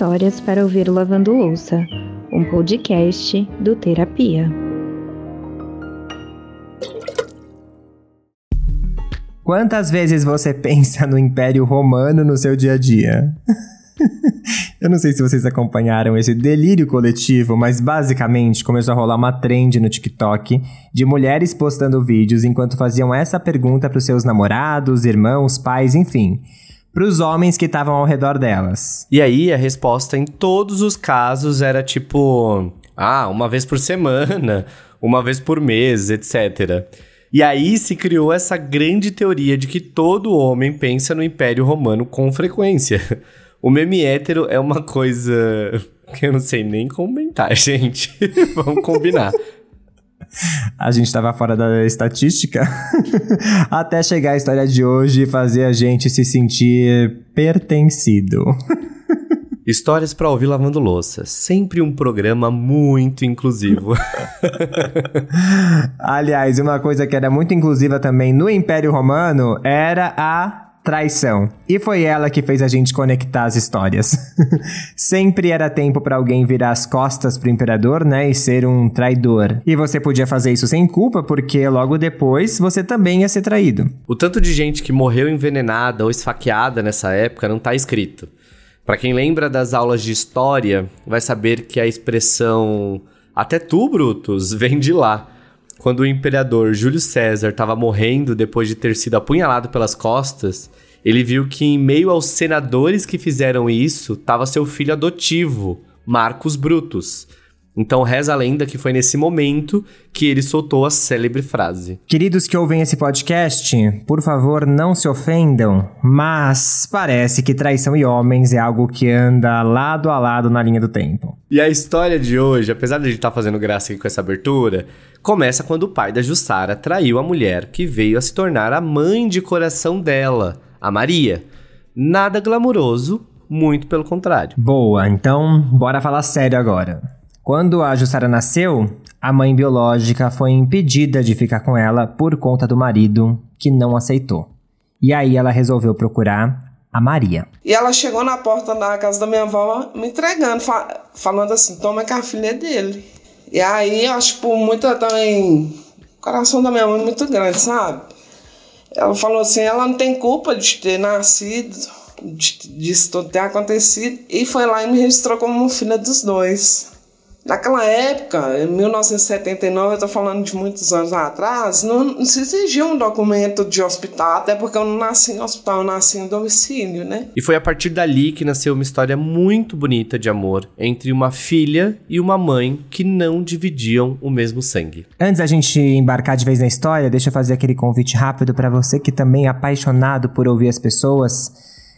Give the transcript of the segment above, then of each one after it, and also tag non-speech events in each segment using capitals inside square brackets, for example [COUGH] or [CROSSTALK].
histórias para ouvir lavando louça, um podcast do Terapia. Quantas vezes você pensa no Império Romano no seu dia a dia? [LAUGHS] Eu não sei se vocês acompanharam esse delírio coletivo, mas basicamente começou a rolar uma trend no TikTok de mulheres postando vídeos enquanto faziam essa pergunta para os seus namorados, irmãos, pais, enfim para os homens que estavam ao redor delas. E aí a resposta em todos os casos era tipo: ah, uma vez por semana, [LAUGHS] uma vez por mês, etc. E aí se criou essa grande teoria de que todo homem pensa no Império Romano com frequência. [LAUGHS] O meme hétero é uma coisa [LAUGHS] que eu não sei nem comentar, gente. Vamos combinar [LAUGHS] a gente estava fora da estatística, [LAUGHS] até chegar a história de hoje e fazer a gente se sentir pertencido. [LAUGHS] Histórias para ouvir lavando louça. Sempre um programa muito inclusivo. Aliás, uma coisa que era muito inclusiva também no Império Romano era a traição. E foi ela que fez a gente conectar as histórias. [LAUGHS] Sempre era tempo para alguém virar as costas pro imperador, né, e ser um traidor. E você podia fazer isso sem culpa, porque logo depois você também ia ser traído. O tanto de gente que morreu envenenada ou esfaqueada nessa época não tá escrito. Para quem lembra das aulas de história, vai saber que a expressão até tu, Brutus, [LAUGHS] vem de lá. Quando o imperador Júlio César estava morrendo depois de ter sido apunhalado pelas costas, ele viu que em meio aos senadores que fizeram isso, estava seu filho adotivo, Marcos Brutus. Então reza a lenda que foi nesse momento que ele soltou a célebre frase. Queridos que ouvem esse podcast, por favor não se ofendam, mas parece que traição e homens é algo que anda lado a lado na linha do tempo. E a história de hoje, apesar de a gente estar tá fazendo graça aqui com essa abertura, começa quando o pai da Jussara traiu a mulher que veio a se tornar a mãe de coração dela, a Maria. Nada glamuroso, muito pelo contrário. Boa, então bora falar sério agora. Quando a Jussara nasceu, a mãe biológica foi impedida de ficar com ela por conta do marido, que não aceitou. E aí ela resolveu procurar a Maria. E ela chegou na porta da casa da minha avó me entregando, fa falando assim: toma que a filha é dele. E aí eu acho, por muita também. O coração da minha mãe é muito grande, sabe? Ela falou assim: ela não tem culpa de ter nascido, de, disso tudo ter acontecido. E foi lá e me registrou como filha dos dois. Naquela época, em 1979, eu estou falando de muitos anos atrás, não, não, se exigia um documento de hospital, até porque eu não nasci em hospital, eu nasci em domicílio, né? E foi a partir dali que nasceu uma história muito bonita de amor entre uma filha e uma mãe que não dividiam o mesmo sangue. Antes da gente embarcar de vez na história, deixa eu fazer aquele convite rápido para você que também é apaixonado por ouvir as pessoas.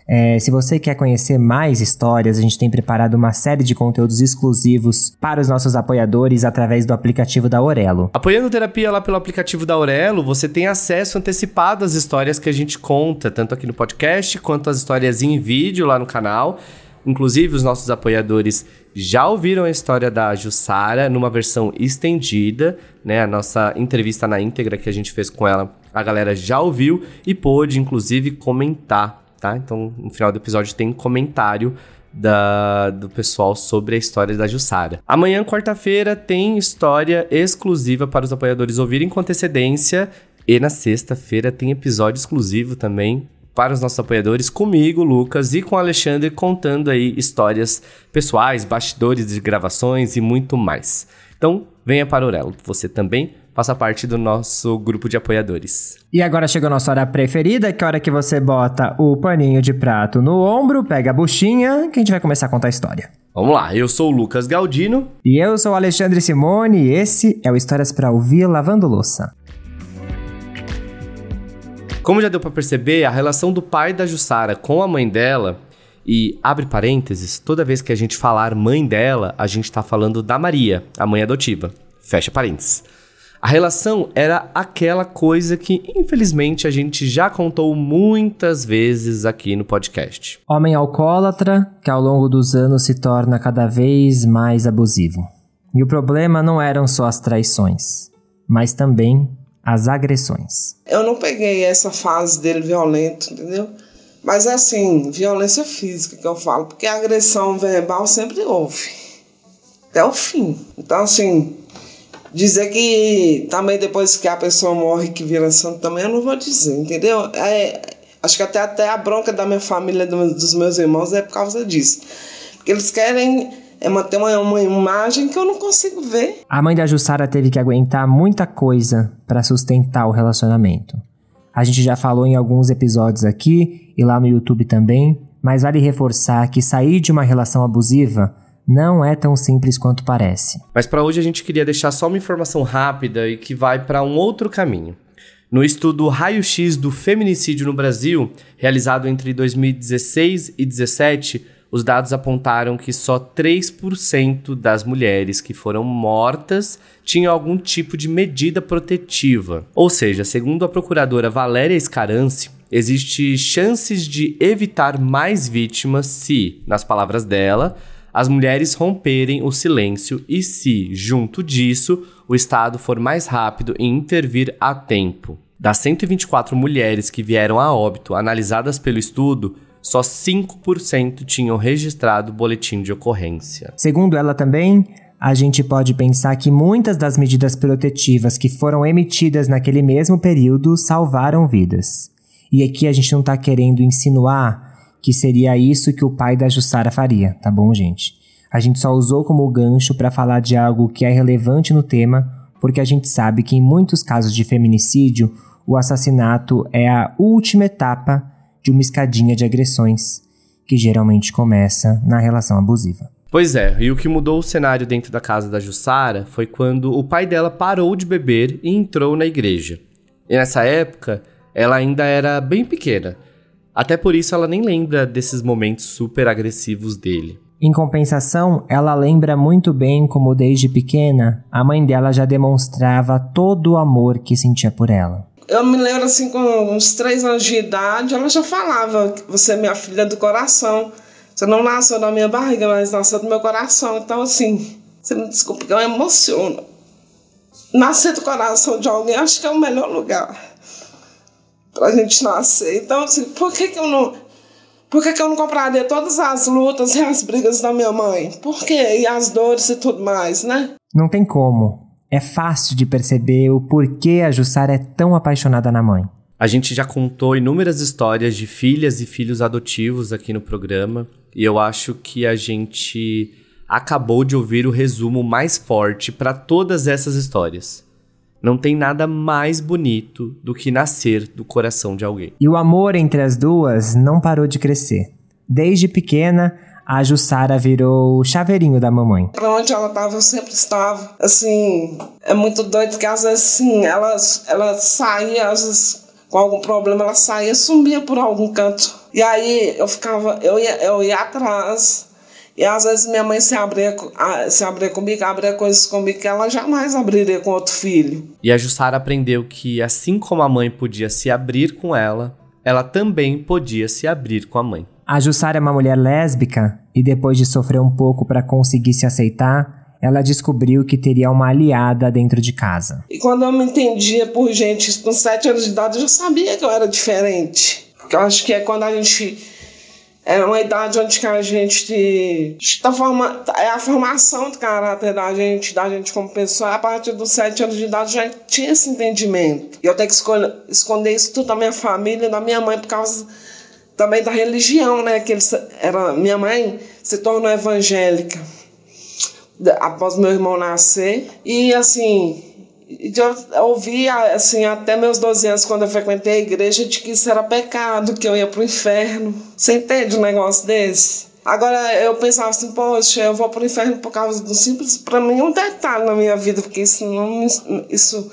É, se você quer conhecer mais histórias, a gente tem preparado uma série de conteúdos exclusivos para os nossos apoiadores através do aplicativo da Aurelo. Apoiando terapia lá pelo aplicativo da Aurelo, você tem acesso antecipado às histórias que a gente conta, tanto aqui no podcast quanto as histórias em vídeo lá no canal. Inclusive, os nossos apoiadores já ouviram a história da Jussara numa versão estendida, né? A nossa entrevista na íntegra que a gente fez com ela, a galera já ouviu e pôde, inclusive, comentar tá? Então, no final do episódio tem comentário da, do pessoal sobre a história da Jussara. Amanhã, quarta-feira, tem história exclusiva para os apoiadores ouvirem com antecedência. E na sexta-feira tem episódio exclusivo também para os nossos apoiadores, comigo, Lucas, e com o Alexandre, contando aí histórias pessoais, bastidores de gravações e muito mais. Então, venha para o Orelo, você também faça parte do nosso grupo de apoiadores. E agora chegou a nossa hora preferida, que é a hora que você bota o paninho de prato no ombro, pega a buchinha, que a gente vai começar a contar a história. Vamos lá, eu sou o Lucas Galdino. E eu sou o Alexandre Simone, e esse é o Histórias para Ouvir Lavando Louça. Como já deu para perceber, a relação do pai da Jussara com a mãe dela, e abre parênteses, toda vez que a gente falar mãe dela, a gente está falando da Maria, a mãe adotiva. Fecha parênteses. A relação era aquela coisa que, infelizmente, a gente já contou muitas vezes aqui no podcast. Homem alcoólatra que ao longo dos anos se torna cada vez mais abusivo. E o problema não eram só as traições, mas também as agressões. Eu não peguei essa fase dele violento, entendeu? Mas assim, violência física que eu falo, porque agressão verbal sempre houve. Até o fim. Então, assim, dizer que também depois que a pessoa morre que vira santo também, eu não vou dizer, entendeu? É, acho que até, até a bronca da minha família, dos meus irmãos, é por causa disso. Porque eles querem é manter uma, uma imagem que eu não consigo ver. A mãe da Jussara teve que aguentar muita coisa para sustentar o relacionamento. A gente já falou em alguns episódios aqui e lá no YouTube também, mas vale reforçar que sair de uma relação abusiva não é tão simples quanto parece. Mas para hoje a gente queria deixar só uma informação rápida e que vai para um outro caminho. No estudo Raio-X do Feminicídio no Brasil, realizado entre 2016 e 2017, os dados apontaram que só 3% das mulheres que foram mortas tinham algum tipo de medida protetiva. Ou seja, segundo a procuradora Valéria Escarance, existe chances de evitar mais vítimas se, nas palavras dela, as mulheres romperem o silêncio e se, junto disso, o Estado for mais rápido em intervir a tempo. Das 124 mulheres que vieram a óbito analisadas pelo estudo, só 5% tinham registrado boletim de ocorrência. Segundo ela também, a gente pode pensar que muitas das medidas protetivas que foram emitidas naquele mesmo período salvaram vidas. E aqui a gente não está querendo insinuar que seria isso que o pai da Jussara faria, tá bom, gente? A gente só usou como gancho para falar de algo que é relevante no tema, porque a gente sabe que em muitos casos de feminicídio, o assassinato é a última etapa de uma escadinha de agressões que geralmente começa na relação abusiva. Pois é, e o que mudou o cenário dentro da casa da Jussara foi quando o pai dela parou de beber e entrou na igreja. E nessa época, ela ainda era bem pequena. Até por isso ela nem lembra desses momentos super agressivos dele. Em compensação, ela lembra muito bem como desde pequena a mãe dela já demonstrava todo o amor que sentia por ela eu me lembro assim, com uns três anos de idade, ela já falava: Você é minha filha do coração. Você não nasceu na minha barriga, mas nasceu do meu coração. Então, assim, você me desculpa que eu emociono. Nascer do coração de alguém, acho que é o melhor lugar pra gente nascer. Então, assim, por que, que eu não. Por que, que eu não compraria todas as lutas e as brigas da minha mãe? Por quê? E as dores e tudo mais, né? Não tem como. É fácil de perceber o porquê a Jussara é tão apaixonada na mãe. A gente já contou inúmeras histórias de filhas e filhos adotivos aqui no programa, e eu acho que a gente acabou de ouvir o resumo mais forte para todas essas histórias. Não tem nada mais bonito do que nascer do coração de alguém. E o amor entre as duas não parou de crescer. Desde pequena, a Jussara virou o chaveirinho da mamãe. Pra onde ela tava, eu sempre estava. Assim, é muito doido que às vezes, assim, ela, ela saía, às vezes, com algum problema, ela saía, sumia por algum canto. E aí eu ficava, eu ia, eu ia atrás. E às vezes minha mãe se abria, se abria comigo, abria coisas comigo que ela jamais abriria com outro filho. E a Jussara aprendeu que, assim como a mãe podia se abrir com ela, ela também podia se abrir com a mãe. A Jussara é uma mulher lésbica e depois de sofrer um pouco para conseguir se aceitar, ela descobriu que teria uma aliada dentro de casa. E quando eu me entendia por gente com sete anos de idade, eu já sabia que eu era diferente. Porque eu acho que é quando a gente é uma idade onde a gente está forma, é a formação do caráter da gente, da gente como pessoa. A partir dos sete anos de idade já tinha esse entendimento. E eu tenho que escolher, esconder isso tudo da minha família, da minha mãe, por causa também da religião, né? Que eles, era, minha mãe se tornou evangélica após meu irmão nascer. E assim, eu ouvia assim, até meus 12 anos, quando eu frequentei a igreja, de que isso era pecado, que eu ia pro inferno. Você entende um negócio desse? Agora eu pensava assim, poxa, eu vou pro inferno por causa do simples, para mim um detalhe na minha vida, porque isso não isso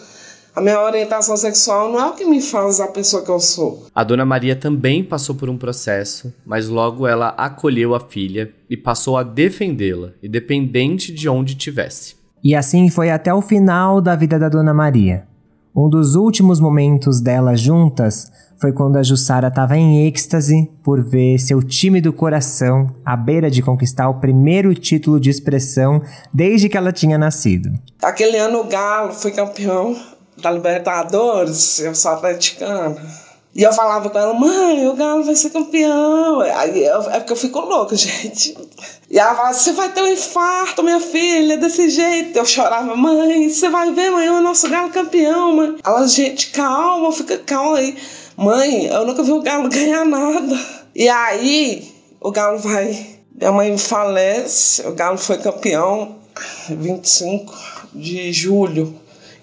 a minha orientação sexual não é o que me faz a pessoa que eu sou. A dona Maria também passou por um processo, mas logo ela acolheu a filha e passou a defendê-la, independente de onde tivesse. E assim foi até o final da vida da dona Maria. Um dos últimos momentos delas juntas foi quando a Jussara estava em êxtase por ver seu time do coração à beira de conquistar o primeiro título de expressão desde que ela tinha nascido. Aquele ano o Galo foi campeão da Libertadores, eu sou atleticana. E eu falava com ela, mãe, o Galo vai ser campeão. Aí eu, é porque eu fico louca, [LAUGHS] gente. E ela falava, você vai ter um infarto, minha filha, desse jeito. Eu chorava, mãe, você vai ver amanhã o nosso Galo campeão, mãe. Ela, gente, calma, fica calma aí. Mãe, eu nunca vi o Galo [LAUGHS] ganhar nada. E aí, o Galo vai. Minha mãe falece, o Galo foi campeão 25 de julho.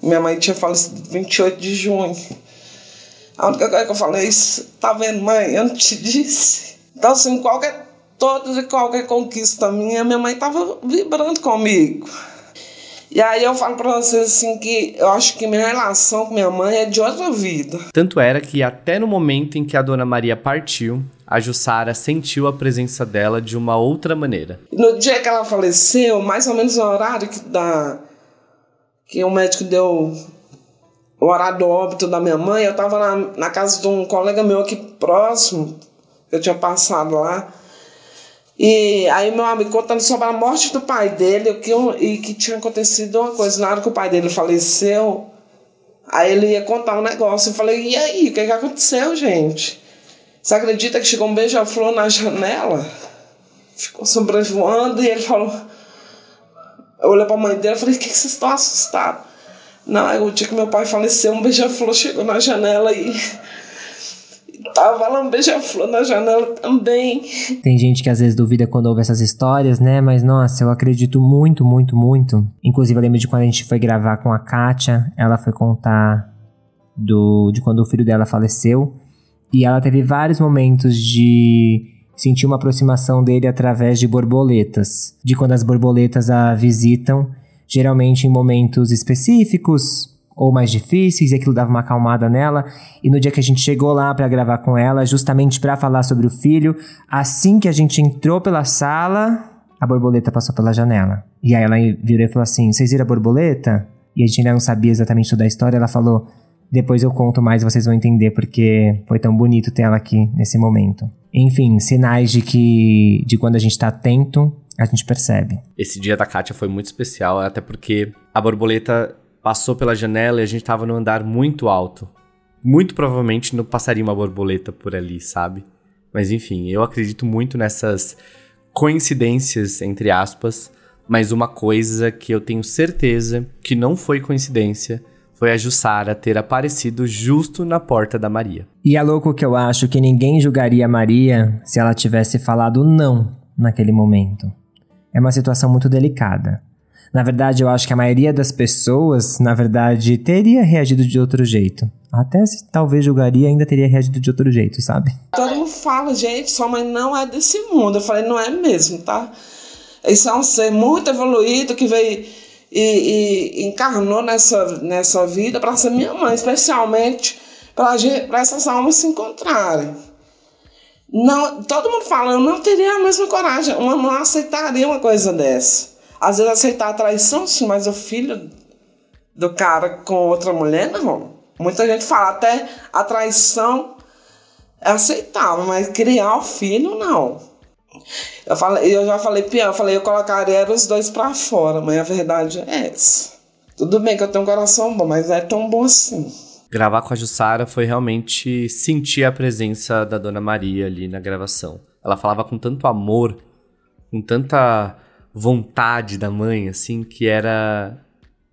Minha mãe tinha falecido 28 de junho. A única coisa que eu falei, tá vendo, mãe? Eu não te [LAUGHS] disse. Então, assim, qualquer, toda e qualquer conquista minha, minha mãe tava vibrando comigo. E aí eu falo pra vocês assim que eu acho que minha relação com minha mãe é de outra vida. Tanto era que até no momento em que a dona Maria partiu, a Jussara sentiu a presença dela de uma outra maneira. No dia que ela faleceu, mais ou menos no horário que, da, que o médico deu o horário do óbito da minha mãe, eu estava na, na casa de um colega meu aqui próximo, eu tinha passado lá. E aí meu amigo contando sobre a morte do pai dele que, e que tinha acontecido uma coisa. Na hora que o pai dele faleceu, aí ele ia contar um negócio. Eu falei, e aí, o que, que aconteceu, gente? Você acredita que chegou um beija-flor na janela? Ficou sobrevoando e ele falou. Eu olhei pra mãe dele e falei, o que, que vocês estão assustados? Não, o dia que meu pai faleceu, um beija-flor chegou na janela e. Tava lá um beija-flor na janela também. Tem gente que às vezes duvida quando ouve essas histórias, né? Mas nossa, eu acredito muito, muito, muito. Inclusive, eu lembro de quando a gente foi gravar com a Kátia, ela foi contar do, de quando o filho dela faleceu. E ela teve vários momentos de sentir uma aproximação dele através de borboletas. De quando as borboletas a visitam geralmente em momentos específicos ou mais difíceis, e aquilo dava uma acalmada nela. E no dia que a gente chegou lá para gravar com ela, justamente para falar sobre o filho, assim que a gente entrou pela sala, a borboleta passou pela janela. E aí ela virou e falou assim: Vocês viram a borboleta? E a gente ainda não sabia exatamente toda a história. Ela falou: Depois eu conto mais, vocês vão entender porque foi tão bonito ter ela aqui nesse momento. Enfim, sinais de que de quando a gente tá atento a gente percebe. Esse dia da Kátia foi muito especial, até porque a borboleta passou pela janela e a gente tava no andar muito alto. Muito provavelmente não passaria uma borboleta por ali, sabe? Mas enfim, eu acredito muito nessas coincidências, entre aspas, mas uma coisa que eu tenho certeza que não foi coincidência foi a Jussara ter aparecido justo na porta da Maria. E é louco que eu acho que ninguém julgaria a Maria se ela tivesse falado não naquele momento é uma situação muito delicada. Na verdade, eu acho que a maioria das pessoas, na verdade, teria reagido de outro jeito. Até se talvez julgaria, ainda teria reagido de outro jeito, sabe? Todo mundo fala, gente, sua mãe não é desse mundo. Eu falei, não é mesmo, tá? Isso é um ser muito evoluído que veio e, e encarnou nessa, nessa vida para ser minha mãe, especialmente para essas almas se encontrarem. Não, todo mundo fala, eu não teria a mesma coragem, eu não aceitaria uma coisa dessa. Às vezes aceitar a traição, sim, mas o filho do cara com outra mulher, não. Muita gente fala, até a traição é aceitável, mas criar o filho, não. Eu, falei, eu já falei pior, eu falei, eu colocaria os dois para fora, mas a verdade é essa. Tudo bem que eu tenho um coração bom, mas é tão bom assim gravar com a Jussara foi realmente sentir a presença da Dona Maria ali na gravação. Ela falava com tanto amor, com tanta vontade da mãe, assim, que era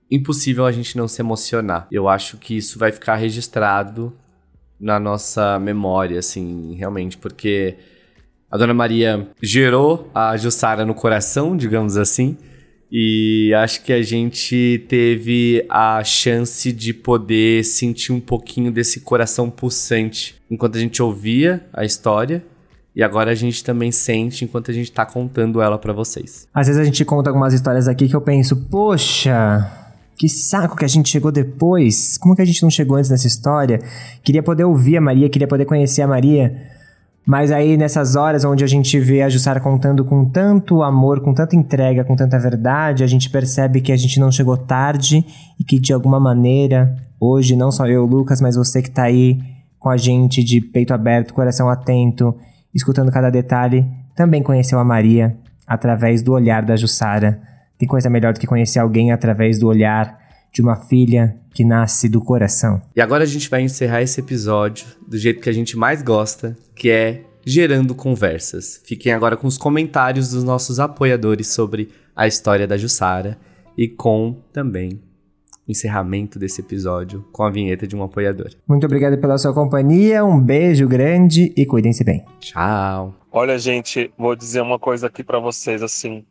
impossível a gente não se emocionar. Eu acho que isso vai ficar registrado na nossa memória, assim, realmente, porque a Dona Maria gerou a Jussara no coração, digamos assim, e acho que a gente teve a chance de poder sentir um pouquinho desse coração pulsante enquanto a gente ouvia a história. E agora a gente também sente enquanto a gente tá contando ela para vocês. Às vezes a gente conta algumas histórias aqui que eu penso, poxa, que saco que a gente chegou depois. Como que a gente não chegou antes nessa história? Queria poder ouvir a Maria, queria poder conhecer a Maria. Mas aí nessas horas onde a gente vê a Jussara contando com tanto amor, com tanta entrega, com tanta verdade, a gente percebe que a gente não chegou tarde e que de alguma maneira, hoje, não só eu, Lucas, mas você que tá aí com a gente de peito aberto, coração atento, escutando cada detalhe, também conheceu a Maria através do olhar da Jussara. Tem coisa melhor do que conhecer alguém através do olhar de uma filha que nasce do coração. E agora a gente vai encerrar esse episódio do jeito que a gente mais gosta, que é gerando conversas. Fiquem agora com os comentários dos nossos apoiadores sobre a história da Jussara e com também o encerramento desse episódio com a vinheta de um apoiador. Muito obrigado pela sua companhia, um beijo grande e cuidem-se bem. Tchau. Olha, gente, vou dizer uma coisa aqui para vocês assim.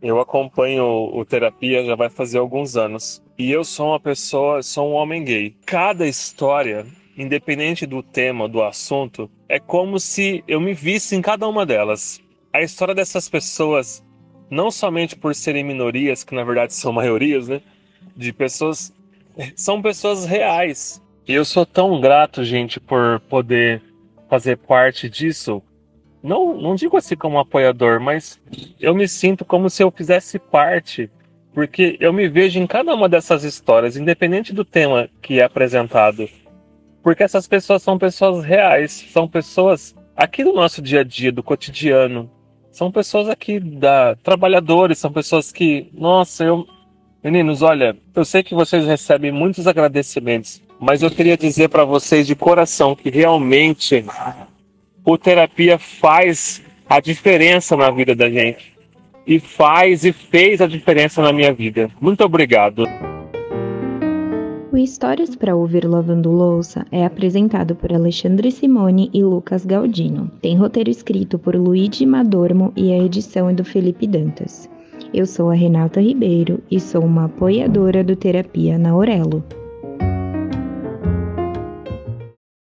Eu acompanho o terapia já vai fazer alguns anos e eu sou uma pessoa, sou um homem gay. Cada história, independente do tema, do assunto, é como se eu me visse em cada uma delas. A história dessas pessoas, não somente por serem minorias, que na verdade são maiorias, né? De pessoas, são pessoas reais. E eu sou tão grato, gente, por poder fazer parte disso, não, não digo assim como apoiador, mas eu me sinto como se eu fizesse parte, porque eu me vejo em cada uma dessas histórias, independente do tema que é apresentado. Porque essas pessoas são pessoas reais, são pessoas aqui do nosso dia a dia, do cotidiano. São pessoas aqui da trabalhadores, são pessoas que, nossa, eu Meninos, olha, eu sei que vocês recebem muitos agradecimentos, mas eu queria dizer para vocês de coração que realmente o terapia faz a diferença na vida da gente. E faz e fez a diferença na minha vida. Muito obrigado. O Histórias para Ouvir Lavando Louça é apresentado por Alexandre Simone e Lucas Galdino. Tem roteiro escrito por Luigi Madormo e a edição é do Felipe Dantas. Eu sou a Renata Ribeiro e sou uma apoiadora do Terapia na Aurelo.